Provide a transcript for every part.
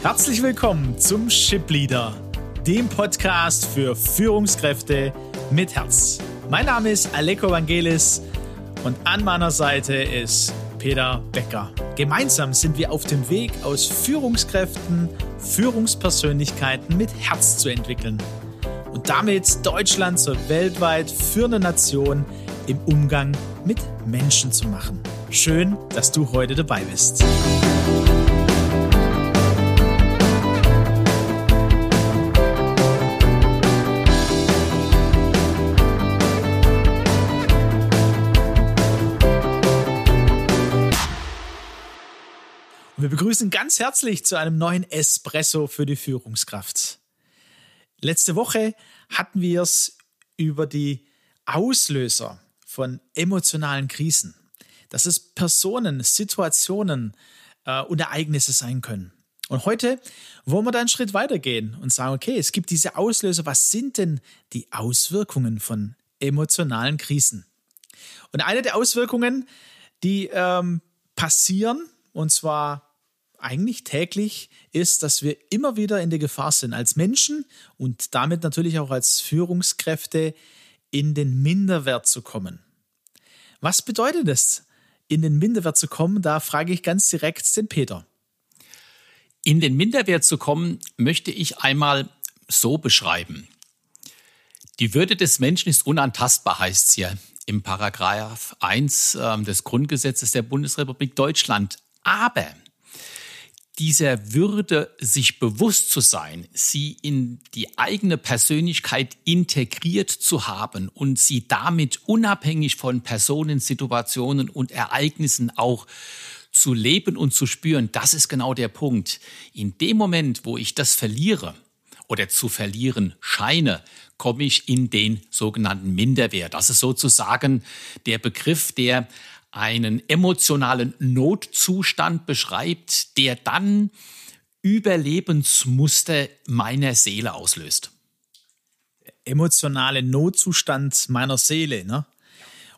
Herzlich willkommen zum Ship Leader, dem Podcast für Führungskräfte mit Herz. Mein Name ist Aleko Vangelis und an meiner Seite ist Peter Becker. Gemeinsam sind wir auf dem Weg, aus Führungskräften Führungspersönlichkeiten mit Herz zu entwickeln und damit Deutschland zur weltweit führenden Nation im Umgang mit Menschen zu machen. Schön, dass du heute dabei bist. Wir begrüßen ganz herzlich zu einem neuen Espresso für die Führungskraft. Letzte Woche hatten wir es über die Auslöser von emotionalen Krisen, dass es Personen, Situationen äh, und Ereignisse sein können. Und heute wollen wir da einen Schritt weitergehen und sagen, okay, es gibt diese Auslöser. Was sind denn die Auswirkungen von emotionalen Krisen? Und eine der Auswirkungen, die ähm, passieren, und zwar eigentlich täglich ist, dass wir immer wieder in der Gefahr sind, als Menschen und damit natürlich auch als Führungskräfte in den Minderwert zu kommen. Was bedeutet es, in den Minderwert zu kommen? Da frage ich ganz direkt den Peter. In den Minderwert zu kommen, möchte ich einmal so beschreiben. Die Würde des Menschen ist unantastbar, heißt es hier im Paragraph 1 äh, des Grundgesetzes der Bundesrepublik Deutschland. Aber dieser Würde sich bewusst zu sein, sie in die eigene Persönlichkeit integriert zu haben und sie damit unabhängig von Personen, Situationen und Ereignissen auch zu leben und zu spüren, das ist genau der Punkt. In dem Moment, wo ich das verliere oder zu verlieren scheine, komme ich in den sogenannten Minderwert. Das ist sozusagen der Begriff, der einen emotionalen Notzustand beschreibt, der dann Überlebensmuster meiner Seele auslöst. Emotionale Notzustand meiner Seele, ne?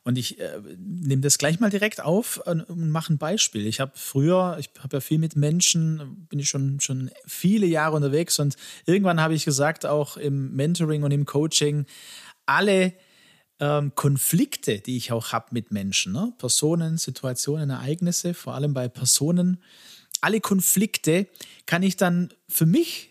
Und ich äh, nehme das gleich mal direkt auf und, und mache ein Beispiel. Ich habe früher, ich habe ja viel mit Menschen, bin ich schon, schon viele Jahre unterwegs und irgendwann habe ich gesagt, auch im Mentoring und im Coaching, alle ähm, Konflikte, die ich auch habe mit Menschen, ne? Personen, Situationen, Ereignisse, vor allem bei Personen, alle Konflikte kann ich dann für mich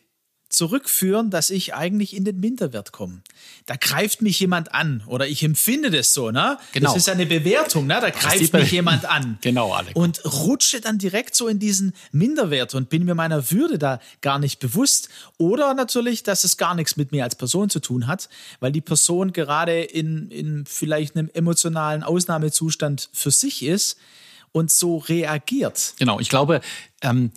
zurückführen, dass ich eigentlich in den Minderwert komme. Da greift mich jemand an oder ich empfinde das so, ne? Genau. Das ist eine Bewertung, ne? Da greift mich jemand an. Genau, Alex. Und rutsche dann direkt so in diesen Minderwert und bin mir meiner Würde da gar nicht bewusst. Oder natürlich, dass es gar nichts mit mir als Person zu tun hat, weil die Person gerade in, in vielleicht einem emotionalen Ausnahmezustand für sich ist und so reagiert. Genau, ich glaube, ähm,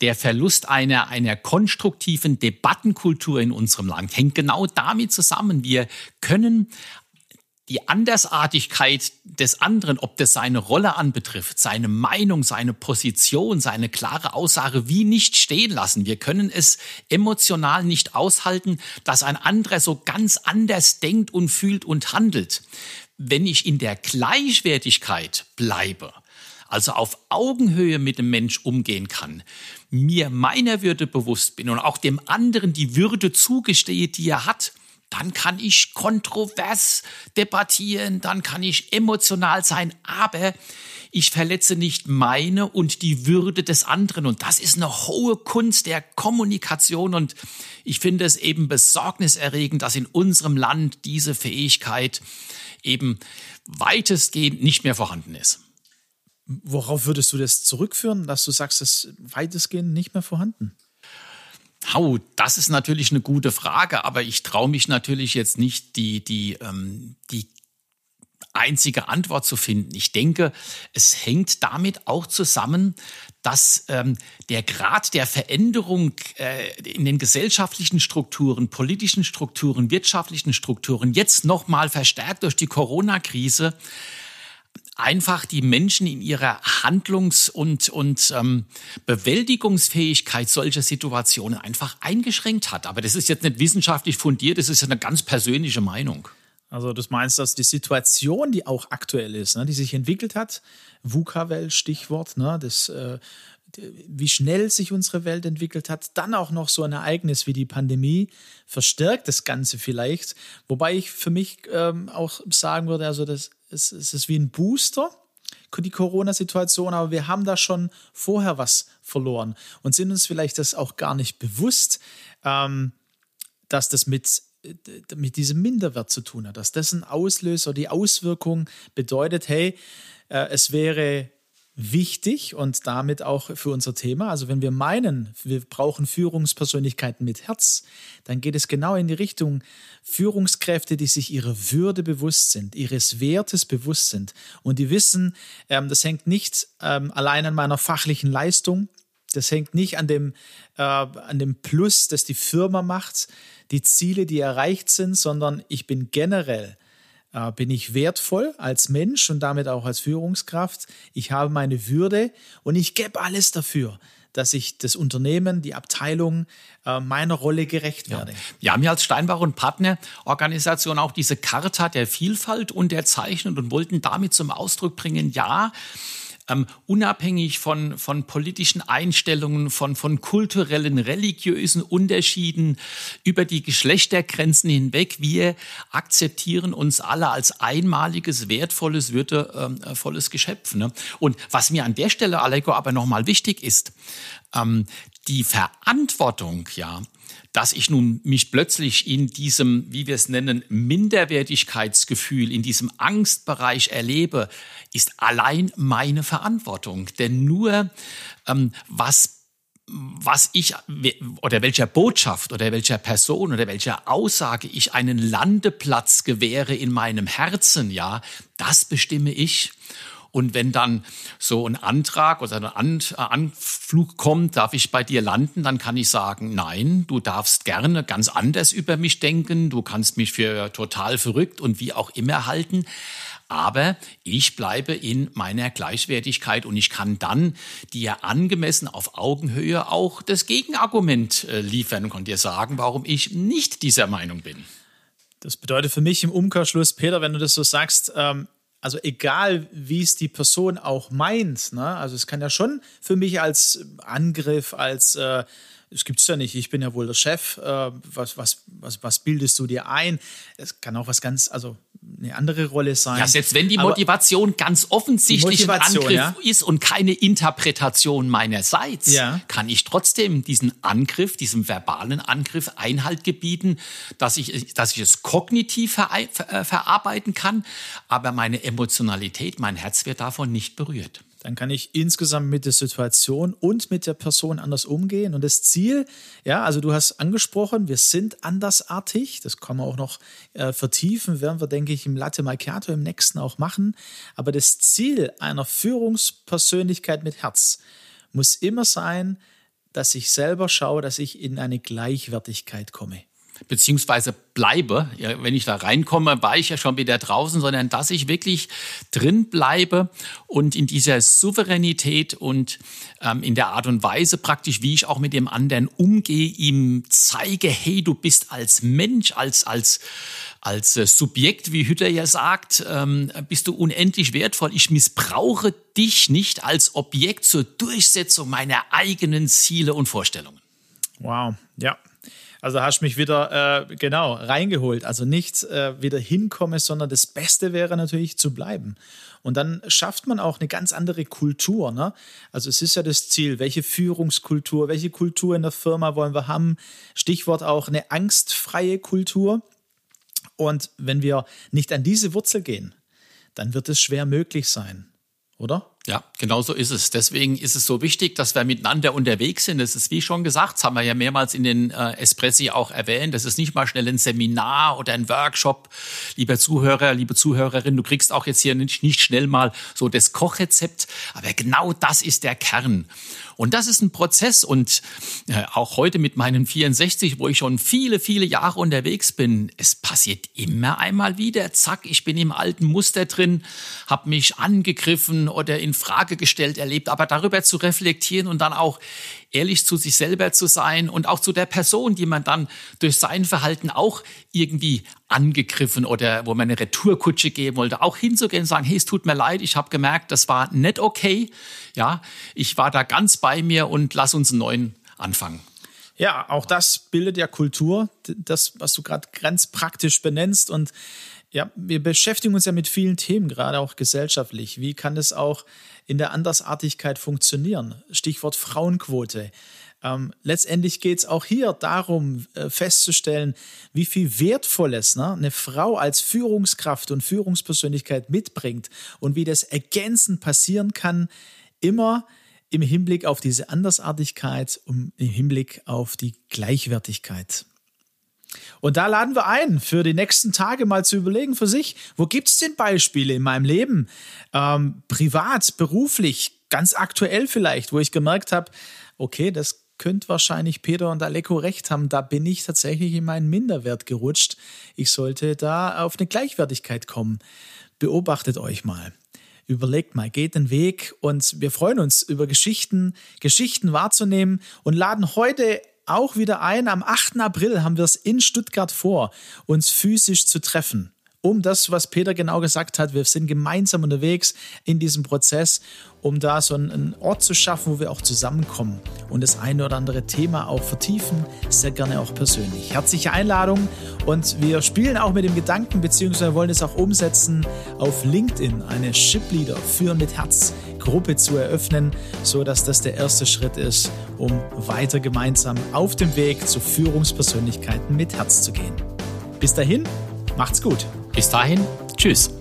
der Verlust einer, einer konstruktiven Debattenkultur in unserem Land hängt genau damit zusammen. Wir können die Andersartigkeit des anderen, ob das seine Rolle anbetrifft, seine Meinung, seine Position, seine klare Aussage, wie nicht stehen lassen. Wir können es emotional nicht aushalten, dass ein anderer so ganz anders denkt und fühlt und handelt. Wenn ich in der Gleichwertigkeit bleibe, also auf Augenhöhe mit dem Mensch umgehen kann, mir meiner Würde bewusst bin und auch dem anderen die Würde zugestehe, die er hat, dann kann ich kontrovers debattieren, dann kann ich emotional sein, aber ich verletze nicht meine und die Würde des anderen. Und das ist eine hohe Kunst der Kommunikation. Und ich finde es eben besorgniserregend, dass in unserem Land diese Fähigkeit eben weitestgehend nicht mehr vorhanden ist. Worauf würdest du das zurückführen, dass du sagst, das ist weitestgehend nicht mehr vorhanden? Hau, das ist natürlich eine gute Frage, aber ich traue mich natürlich jetzt nicht, die, die, ähm, die einzige Antwort zu finden. Ich denke, es hängt damit auch zusammen, dass ähm, der Grad der Veränderung äh, in den gesellschaftlichen Strukturen, politischen Strukturen, wirtschaftlichen Strukturen jetzt nochmal verstärkt durch die Corona-Krise einfach die Menschen in ihrer Handlungs- und, und ähm, Bewältigungsfähigkeit solcher Situationen einfach eingeschränkt hat. Aber das ist jetzt nicht wissenschaftlich fundiert, das ist eine ganz persönliche Meinung. Also du meinst, dass die Situation, die auch aktuell ist, ne, die sich entwickelt hat, VUCA-Welt, Stichwort, ne, das, äh, wie schnell sich unsere Welt entwickelt hat, dann auch noch so ein Ereignis wie die Pandemie verstärkt das Ganze vielleicht. Wobei ich für mich ähm, auch sagen würde, also das, es, es ist wie ein Booster, die Corona-Situation, aber wir haben da schon vorher was verloren und sind uns vielleicht das auch gar nicht bewusst, ähm, dass das mit mit diesem Minderwert zu tun hat, dass das ein Auslöser, die Auswirkung bedeutet, hey, äh, es wäre wichtig und damit auch für unser Thema. Also wenn wir meinen, wir brauchen Führungspersönlichkeiten mit Herz, dann geht es genau in die Richtung Führungskräfte, die sich ihrer Würde bewusst sind, ihres Wertes bewusst sind und die wissen, ähm, das hängt nicht ähm, allein an meiner fachlichen Leistung, das hängt nicht an dem, äh, an dem Plus, das die Firma macht, die Ziele, die erreicht sind, sondern ich bin generell äh, bin ich wertvoll als Mensch und damit auch als Führungskraft. Ich habe meine Würde und ich gebe alles dafür, dass ich das Unternehmen, die Abteilung äh, meiner Rolle gerecht werde. Ja. Wir haben ja als Steinbach und Partnerorganisation auch diese Charta der Vielfalt unterzeichnet und wollten damit zum Ausdruck bringen, ja, ähm, unabhängig von, von politischen Einstellungen, von, von kulturellen, religiösen Unterschieden über die Geschlechtergrenzen hinweg. Wir akzeptieren uns alle als einmaliges, wertvolles, würdevolles ähm, Geschöpf. Ne? Und was mir an der Stelle, Aleko, aber nochmal wichtig ist, ähm, die Verantwortung, ja, dass ich nun mich plötzlich in diesem, wie wir es nennen, Minderwertigkeitsgefühl, in diesem Angstbereich erlebe, ist allein meine Verantwortung. Denn nur ähm, was was ich oder welcher Botschaft oder welcher Person oder welcher Aussage ich einen Landeplatz gewähre in meinem Herzen, ja, das bestimme ich. Und wenn dann so ein Antrag oder ein äh, Anflug kommt, darf ich bei dir landen, dann kann ich sagen, nein, du darfst gerne ganz anders über mich denken, du kannst mich für total verrückt und wie auch immer halten. Aber ich bleibe in meiner Gleichwertigkeit und ich kann dann dir angemessen auf Augenhöhe auch das Gegenargument äh, liefern und dir sagen, warum ich nicht dieser Meinung bin. Das bedeutet für mich im Umkehrschluss, Peter, wenn du das so sagst, ähm, also egal, wie es die Person auch meint, ne? also es kann ja schon für mich als Angriff, als äh, es gibt es ja nicht, ich bin ja wohl der Chef, äh, was, was, was, was bildest du dir ein? Es kann auch was ganz, also eine andere Rolle sein. Ja, selbst wenn die Motivation Aber ganz offensichtlich ein Angriff ja? ist und keine Interpretation meinerseits, ja. kann ich trotzdem diesen Angriff, diesem verbalen Angriff Einhalt gebieten, dass ich, dass ich es kognitiv ver ver äh, verarbeiten kann, aber meine Emotionalität, mein Herz wird davon nicht berührt dann kann ich insgesamt mit der Situation und mit der Person anders umgehen. Und das Ziel, ja, also du hast angesprochen, wir sind andersartig. Das kann man auch noch äh, vertiefen, werden wir, denke ich, im Latte Macchiato im nächsten auch machen. Aber das Ziel einer Führungspersönlichkeit mit Herz muss immer sein, dass ich selber schaue, dass ich in eine Gleichwertigkeit komme beziehungsweise bleibe. Ja, wenn ich da reinkomme, war ich ja schon wieder draußen, sondern dass ich wirklich drin bleibe und in dieser Souveränität und ähm, in der Art und Weise praktisch, wie ich auch mit dem anderen umgehe, ihm zeige, hey, du bist als Mensch, als, als, als äh, Subjekt, wie Hütter ja sagt, ähm, bist du unendlich wertvoll. Ich missbrauche dich nicht als Objekt zur Durchsetzung meiner eigenen Ziele und Vorstellungen. Wow, ja, also hast mich wieder äh, genau reingeholt. Also nicht äh, wieder hinkomme, sondern das Beste wäre natürlich zu bleiben. Und dann schafft man auch eine ganz andere Kultur. Ne? Also es ist ja das Ziel, welche Führungskultur, welche Kultur in der Firma wollen wir haben. Stichwort auch eine angstfreie Kultur. Und wenn wir nicht an diese Wurzel gehen, dann wird es schwer möglich sein, oder? Ja, genau so ist es. Deswegen ist es so wichtig, dass wir miteinander unterwegs sind. Das ist wie schon gesagt, das haben wir ja mehrmals in den äh, Espressi auch erwähnt. Das ist nicht mal schnell ein Seminar oder ein Workshop. Lieber Zuhörer, liebe Zuhörerin, du kriegst auch jetzt hier nicht, nicht schnell mal so das Kochrezept. Aber genau das ist der Kern. Und das ist ein Prozess. Und äh, auch heute mit meinen 64, wo ich schon viele, viele Jahre unterwegs bin, es passiert immer einmal wieder. Zack, ich bin im alten Muster drin, habe mich angegriffen oder in Frage gestellt erlebt. Aber darüber zu reflektieren und dann auch ehrlich zu sich selber zu sein und auch zu der Person, die man dann durch sein Verhalten auch irgendwie angegriffen oder wo man eine Retourkutsche geben wollte, auch hinzugehen und sagen, hey, es tut mir leid, ich habe gemerkt, das war nicht okay. Ja, ich war da ganz bei mir und lass uns einen neuen anfangen. Ja, auch das bildet ja Kultur, das, was du gerade ganz praktisch benennst. Und ja, wir beschäftigen uns ja mit vielen Themen, gerade auch gesellschaftlich. Wie kann es auch in der Andersartigkeit funktionieren? Stichwort Frauenquote. Ähm, letztendlich geht es auch hier darum, äh, festzustellen, wie viel Wertvolles ne, eine Frau als Führungskraft und Führungspersönlichkeit mitbringt und wie das ergänzend passieren kann, immer im Hinblick auf diese Andersartigkeit und im Hinblick auf die Gleichwertigkeit. Und da laden wir ein, für die nächsten Tage mal zu überlegen für sich, wo gibt es denn Beispiele in meinem Leben, ähm, privat, beruflich, ganz aktuell vielleicht, wo ich gemerkt habe, okay, das könnte wahrscheinlich Peter und Aleko recht haben, da bin ich tatsächlich in meinen Minderwert gerutscht. Ich sollte da auf eine Gleichwertigkeit kommen. Beobachtet euch mal überlegt mal, geht den Weg und wir freuen uns über Geschichten, Geschichten wahrzunehmen und laden heute auch wieder ein. Am 8. April haben wir es in Stuttgart vor, uns physisch zu treffen um das, was Peter genau gesagt hat. Wir sind gemeinsam unterwegs in diesem Prozess, um da so einen Ort zu schaffen, wo wir auch zusammenkommen und das eine oder andere Thema auch vertiefen, sehr gerne auch persönlich. Herzliche Einladung und wir spielen auch mit dem Gedanken, beziehungsweise wollen es auch umsetzen, auf LinkedIn eine Shipleader Führen mit Herz Gruppe zu eröffnen, so dass das der erste Schritt ist, um weiter gemeinsam auf dem Weg zu Führungspersönlichkeiten mit Herz zu gehen. Bis dahin, macht's gut. Bis dahin, tschüss.